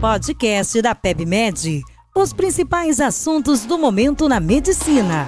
podcast da PebMed. Os principais assuntos do momento na medicina.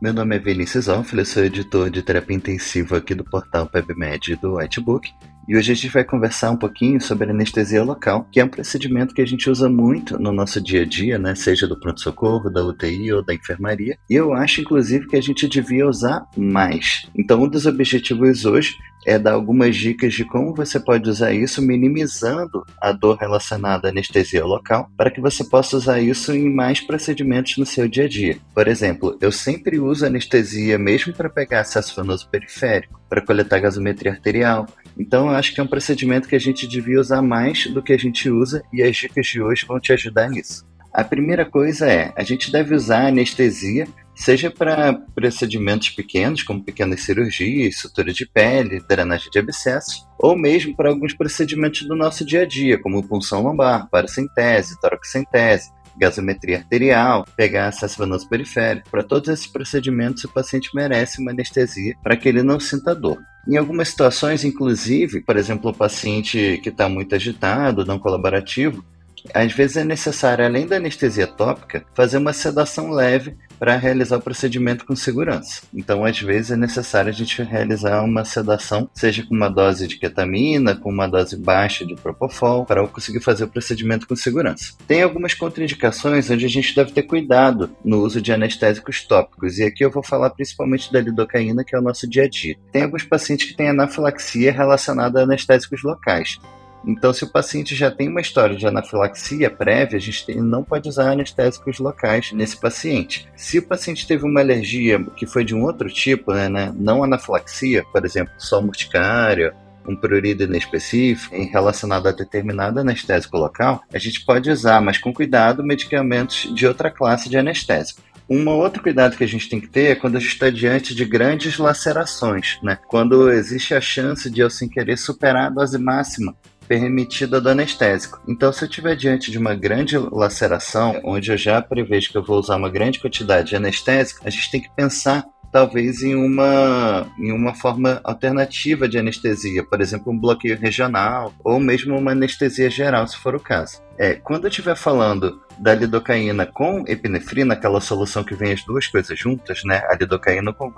Meu nome é Vinícius Alfila, sou editor de terapia intensiva aqui do portal PebMed do Whitebook. E hoje a gente vai conversar um pouquinho sobre anestesia local, que é um procedimento que a gente usa muito no nosso dia a dia, né? Seja do pronto-socorro, da UTI ou da enfermaria. E eu acho, inclusive, que a gente devia usar mais. Então, um dos objetivos hoje é dar algumas dicas de como você pode usar isso, minimizando a dor relacionada à anestesia local, para que você possa usar isso em mais procedimentos no seu dia a dia. Por exemplo, eu sempre uso anestesia mesmo para pegar acesso venoso periférico, para coletar gasometria arterial, então, eu acho que é um procedimento que a gente devia usar mais do que a gente usa e as dicas de hoje vão te ajudar nisso. A primeira coisa é, a gente deve usar anestesia, seja para procedimentos pequenos, como pequenas cirurgias, sutura de pele, drenagem de abscessos, ou mesmo para alguns procedimentos do nosso dia a dia, como punção lombar, paracentese, toracocentese, gasometria arterial, pegar acesso venoso periférico. Para todos esses procedimentos, o paciente merece uma anestesia para que ele não sinta dor. Em algumas situações, inclusive, por exemplo, o paciente que está muito agitado, não colaborativo, às vezes é necessário, além da anestesia tópica, fazer uma sedação leve para realizar o procedimento com segurança. Então, às vezes, é necessário a gente realizar uma sedação, seja com uma dose de ketamina, com uma dose baixa de propofol, para conseguir fazer o procedimento com segurança. Tem algumas contraindicações onde a gente deve ter cuidado no uso de anestésicos tópicos, e aqui eu vou falar principalmente da lidocaína, que é o nosso dia a dia. Tem alguns pacientes que têm anafilaxia relacionada a anestésicos locais. Então, se o paciente já tem uma história de anafilaxia prévia, a gente não pode usar anestésicos locais nesse paciente. Se o paciente teve uma alergia que foi de um outro tipo, né, né não anafilaxia, por exemplo, só urticária, um prurido inespecífico relacionado a determinado anestésico local, a gente pode usar, mas com cuidado, medicamentos de outra classe de anestésico. Um outro cuidado que a gente tem que ter é quando a gente está diante de grandes lacerações, né? Quando existe a chance de eu, sem querer, superar a dose máxima permitida do anestésico. Então, se eu estiver diante de uma grande laceração, onde eu já prevejo que eu vou usar uma grande quantidade de anestésico, a gente tem que pensar talvez em uma, em uma forma alternativa de anestesia, por exemplo, um bloqueio regional ou mesmo uma anestesia geral, se for o caso. É, quando eu estiver falando da lidocaína com epinefrina, aquela solução que vem as duas coisas juntas, né? A lidocaína com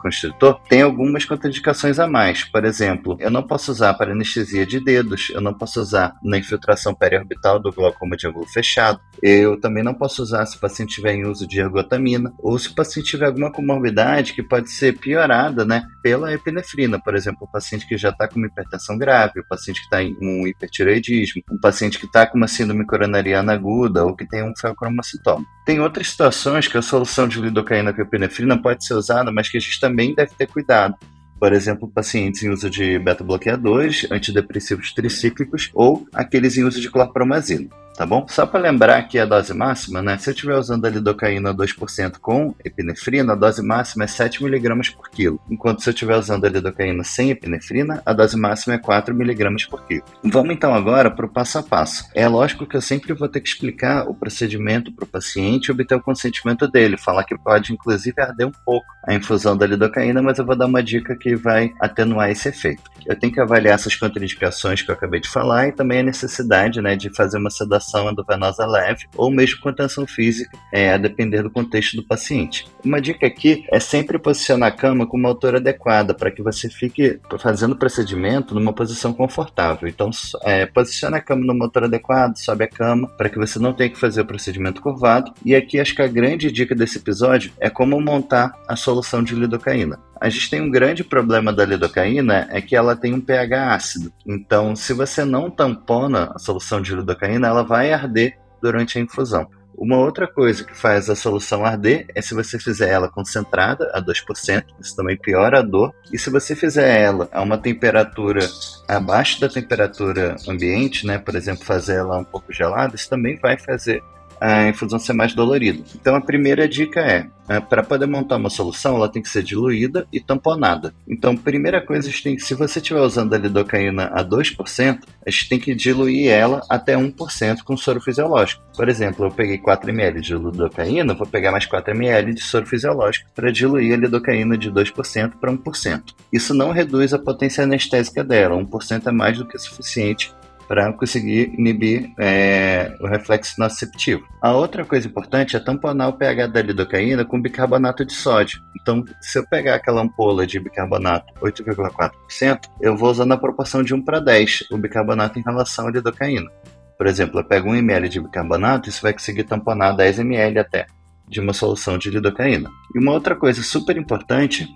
vasoconstritor, tem algumas contraindicações a mais. Por exemplo, eu não posso usar para anestesia de dedos, eu não posso usar na infiltração periorbital do glaucoma de ângulo fechado, eu também não posso usar se o paciente tiver em uso de ergotamina, ou se o paciente tiver alguma comorbidade que pode ser piorada, né? Pela epinefrina, por exemplo, o paciente que já está com uma hipertensão grave, o paciente que está em um hipertireoidismo, um paciente que está com uma síndrome coronariana aguda ou que tem um feocromocitoma. Tem outras situações que a solução de lidocaína com epinefrina pode ser usada, mas que a gente também deve ter cuidado. Por exemplo, pacientes em uso de beta-bloqueadores, antidepressivos tricíclicos ou aqueles em uso de clorpromazina tá bom? Só para lembrar que a dose máxima, né? Se eu estiver usando a lidocaína 2% com epinefrina, a dose máxima é 7mg por quilo. Enquanto se eu estiver usando a lidocaína sem epinefrina, a dose máxima é 4mg por quilo. Vamos então agora para o passo a passo. É lógico que eu sempre vou ter que explicar o procedimento para o paciente e obter o consentimento dele, falar que pode inclusive arder um pouco a infusão da lidocaína, mas eu vou dar uma dica que vai atenuar esse efeito. Eu tenho que avaliar essas contraindicações que eu acabei de falar e também a necessidade né, de fazer uma sedação contenção endovenosa leve ou mesmo contenção física, é, a depender do contexto do paciente. Uma dica aqui é sempre posicionar a cama com uma altura adequada para que você fique fazendo o procedimento numa posição confortável. Então, é, posiciona a cama numa altura adequada, sobe a cama para que você não tenha que fazer o procedimento curvado. E aqui acho que a grande dica desse episódio é como montar a solução de lidocaína. A gente tem um grande problema da lidocaína é que ela tem um pH ácido. Então, se você não tampona a solução de lidocaína, ela vai arder durante a infusão. Uma outra coisa que faz a solução arder é se você fizer ela concentrada a 2%, isso também piora a dor. E se você fizer ela a uma temperatura abaixo da temperatura ambiente, né, por exemplo, fazer ela um pouco gelada, isso também vai fazer a infusão ser mais dolorida. Então a primeira dica é, é para poder montar uma solução, ela tem que ser diluída e tamponada. Então, primeira coisa, a gente tem que, se você estiver usando a lidocaína a 2%, a gente tem que diluir ela até 1% com soro fisiológico. Por exemplo, eu peguei 4 ml de lidocaína, vou pegar mais 4 ml de soro fisiológico para diluir a lidocaína de 2% para 1%. Isso não reduz a potência anestésica dela, 1% é mais do que suficiente para conseguir inibir é, o reflexo nociceptivo. A outra coisa importante é tamponar o pH da lidocaína com bicarbonato de sódio. Então, se eu pegar aquela ampola de bicarbonato 8,4%, eu vou usando a proporção de 1 para 10 o bicarbonato em relação à lidocaína. Por exemplo, eu pego 1 ml de bicarbonato, isso vai conseguir tamponar 10 ml até de uma solução de lidocaína. E uma outra coisa super importante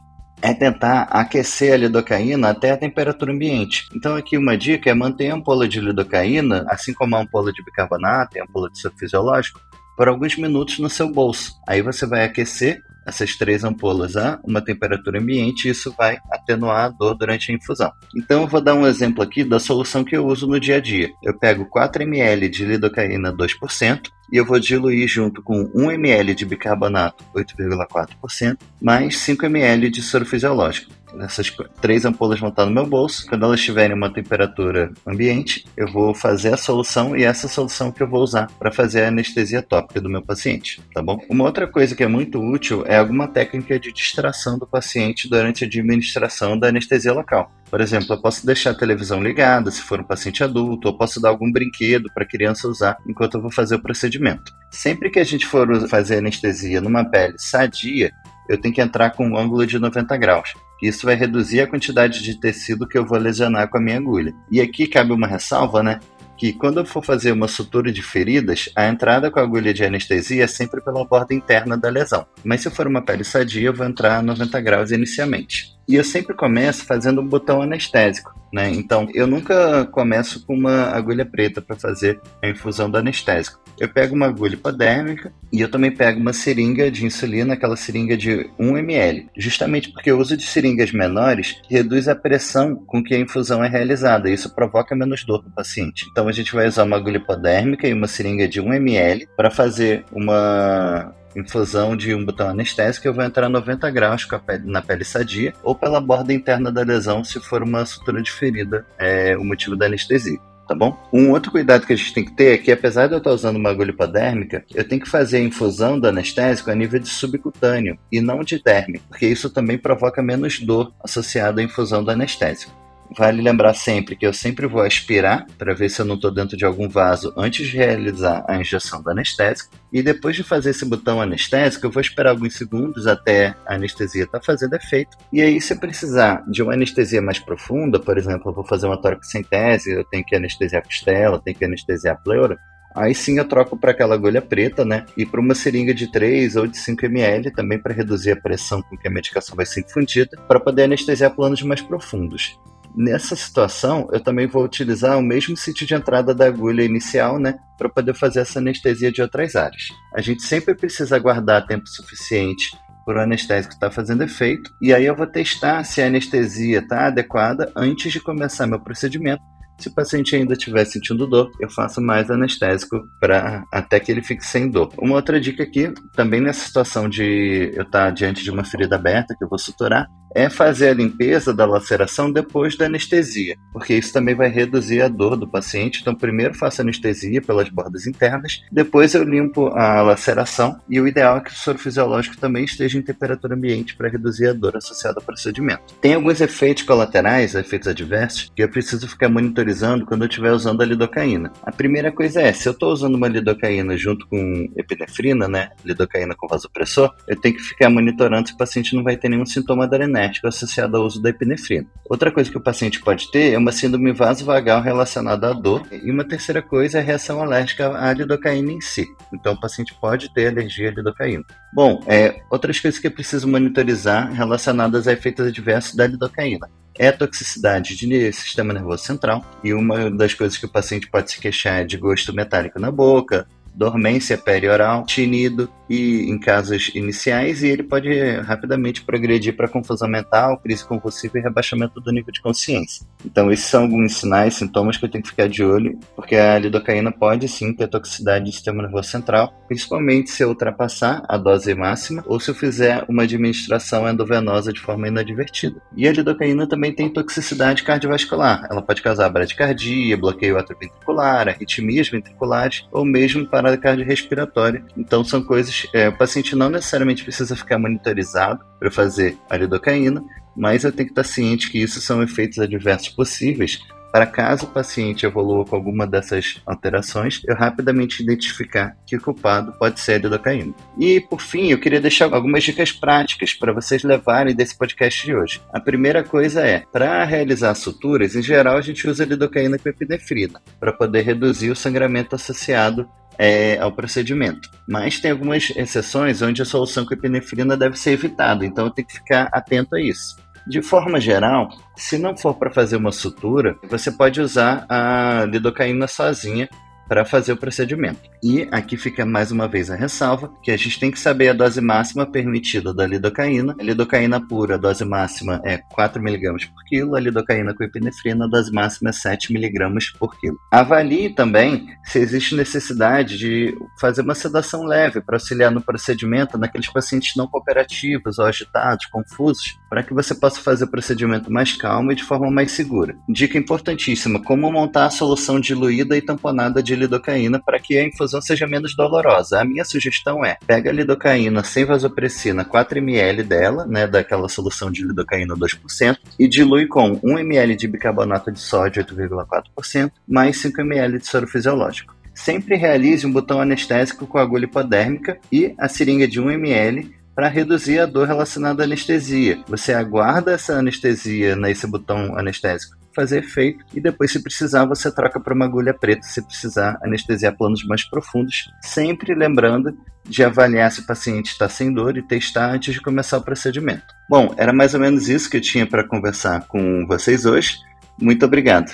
é tentar aquecer a lidocaína até a temperatura ambiente. Então aqui uma dica é manter a ampola de lidocaína, assim como a ampola de bicarbonato e a ampola de soro fisiológico, por alguns minutos no seu bolso. Aí você vai aquecer essas três ampolas a uma temperatura ambiente e isso vai atenuar a dor durante a infusão. Então eu vou dar um exemplo aqui da solução que eu uso no dia a dia. Eu pego 4 ml de lidocaína 2%, e eu vou diluir junto com 1 ml de bicarbonato, 8,4%, mais 5 ml de soro fisiológico. Essas três ampolas vão estar no meu bolso. Quando elas estiverem uma temperatura ambiente, eu vou fazer a solução e essa solução que eu vou usar para fazer a anestesia tópica do meu paciente, tá bom? Uma outra coisa que é muito útil é alguma técnica de distração do paciente durante a administração da anestesia local. Por exemplo, eu posso deixar a televisão ligada se for um paciente adulto, ou posso dar algum brinquedo para a criança usar enquanto eu vou fazer o procedimento. Sempre que a gente for fazer anestesia numa pele sadia, eu tenho que entrar com um ângulo de 90 graus. Isso vai reduzir a quantidade de tecido que eu vou lesionar com a minha agulha. E aqui cabe uma ressalva, né? que quando eu for fazer uma sutura de feridas, a entrada com a agulha de anestesia é sempre pela borda interna da lesão. Mas se for uma pele sadia, eu vou entrar a 90 graus inicialmente. E eu sempre começo fazendo um botão anestésico, né? Então, eu nunca começo com uma agulha preta para fazer a infusão do anestésico. Eu pego uma agulha hipodérmica e eu também pego uma seringa de insulina, aquela seringa de 1 ml, justamente porque o uso de seringas menores reduz a pressão com que a infusão é realizada, isso provoca menos dor no paciente. Então, a gente vai usar uma agulha hipodérmica e uma seringa de 1 ml para fazer uma infusão de um botão anestésico, eu vou entrar 90 graus pele, na pele sadia ou pela borda interna da lesão, se for uma sutura de ferida, é o motivo da anestesia. Tá bom? Um outro cuidado que a gente tem que ter é que, apesar de eu estar usando uma agulha hipodérmica, eu tenho que fazer a infusão do anestésico a nível de subcutâneo e não de derme, porque isso também provoca menos dor associada à infusão do anestésico. Vale lembrar sempre que eu sempre vou aspirar para ver se eu não estou dentro de algum vaso antes de realizar a injeção do anestésico. E depois de fazer esse botão anestésico, eu vou esperar alguns segundos até a anestesia estar tá fazendo efeito. E aí, se precisar de uma anestesia mais profunda, por exemplo, eu vou fazer uma toracocentese, eu tenho que anestesiar a costela, tenho que anestesiar a pleura, Aí sim eu troco para aquela agulha preta, né? E para uma seringa de 3 ou de 5 ml, também para reduzir a pressão com que a medicação vai ser infundida, para poder anestesiar planos mais profundos. Nessa situação, eu também vou utilizar o mesmo sítio de entrada da agulha inicial, né, para poder fazer essa anestesia de outras áreas. A gente sempre precisa aguardar tempo suficiente para o anestésico estar tá fazendo efeito, e aí eu vou testar se a anestesia está adequada antes de começar meu procedimento. Se o paciente ainda estiver sentindo dor, eu faço mais anestésico para até que ele fique sem dor. Uma outra dica aqui, também nessa situação de eu estar tá diante de uma ferida aberta que eu vou suturar, é fazer a limpeza da laceração depois da anestesia, porque isso também vai reduzir a dor do paciente. Então, primeiro faço anestesia pelas bordas internas, depois eu limpo a laceração e o ideal é que o soro fisiológico também esteja em temperatura ambiente para reduzir a dor associada ao procedimento. Tem alguns efeitos colaterais, efeitos adversos, que eu preciso ficar monitorizando quando eu estiver usando a lidocaína. A primeira coisa é, se eu estou usando uma lidocaína junto com epinefrina, né, lidocaína com vasopressor, eu tenho que ficar monitorando se o paciente não vai ter nenhum sintoma adrenérgico associado ao uso da epinefrina. Outra coisa que o paciente pode ter é uma síndrome vasovagal relacionada à dor. E uma terceira coisa é a reação alérgica à lidocaína em si. Então o paciente pode ter alergia à lidocaína. Bom, é, outras coisas que é preciso monitorizar relacionadas a efeitos adversos da lidocaína é a toxicidade de sistema nervoso central. E uma das coisas que o paciente pode se queixar é de gosto metálico na boca, dormência perioral, tinido, e em casos iniciais e ele pode rapidamente progredir para confusão mental, crise convulsiva e rebaixamento do nível de consciência. Então esses são alguns sinais, sintomas que eu tenho que ficar de olho, porque a lidocaína pode sim ter toxicidade do sistema nervoso central, principalmente se eu ultrapassar a dose máxima ou se eu fizer uma administração endovenosa de forma inadvertida. E a lidocaína também tem toxicidade cardiovascular. Ela pode causar bradicardia, bloqueio atrioventricular, arritmias ventriculares ou mesmo parada cardiorrespiratória. Então são coisas, é, o paciente não necessariamente precisa ficar monitorizado para fazer a lidocaína, mas eu tenho que estar ciente que isso são efeitos adversos possíveis para caso o paciente evolua com alguma dessas alterações, eu rapidamente identificar que o culpado pode ser a lidocaína. E, por fim, eu queria deixar algumas dicas práticas para vocês levarem desse podcast de hoje. A primeira coisa é, para realizar suturas, em geral a gente usa lidocaína com epinefrina, para poder reduzir o sangramento associado é, ao procedimento. Mas tem algumas exceções onde a solução com epinefrina deve ser evitada, então tenho que ficar atento a isso. De forma geral, se não for para fazer uma sutura, você pode usar a lidocaína sozinha para fazer o procedimento. E aqui fica mais uma vez a ressalva que a gente tem que saber a dose máxima permitida da lidocaína. A lidocaína pura, a dose máxima é 4 mg por quilo, a lidocaína com epinefrina, a dose máxima é 7 mg por quilo. Avalie também se existe necessidade de fazer uma sedação leve para auxiliar no procedimento naqueles pacientes não cooperativos ou agitados, confusos, para que você possa fazer o procedimento mais calmo e de forma mais segura. Dica importantíssima: como montar a solução diluída e tamponada de lidocaína para que a infusão seja menos dolorosa. A minha sugestão é: pega a lidocaína sem vasopressina, 4 ml dela, né, daquela solução de lidocaína 2%, e dilui com 1 ml de bicarbonato de sódio 8,4%, mais 5 ml de soro fisiológico. Sempre realize um botão anestésico com agulha hipodérmica e a seringa de 1 ml para reduzir a dor relacionada à anestesia. Você aguarda essa anestesia nesse botão anestésico fazer efeito e depois, se precisar, você troca para uma agulha preta se precisar anestesiar planos mais profundos, sempre lembrando de avaliar se o paciente está sem dor e testar antes de começar o procedimento. Bom, era mais ou menos isso que eu tinha para conversar com vocês hoje. Muito obrigado.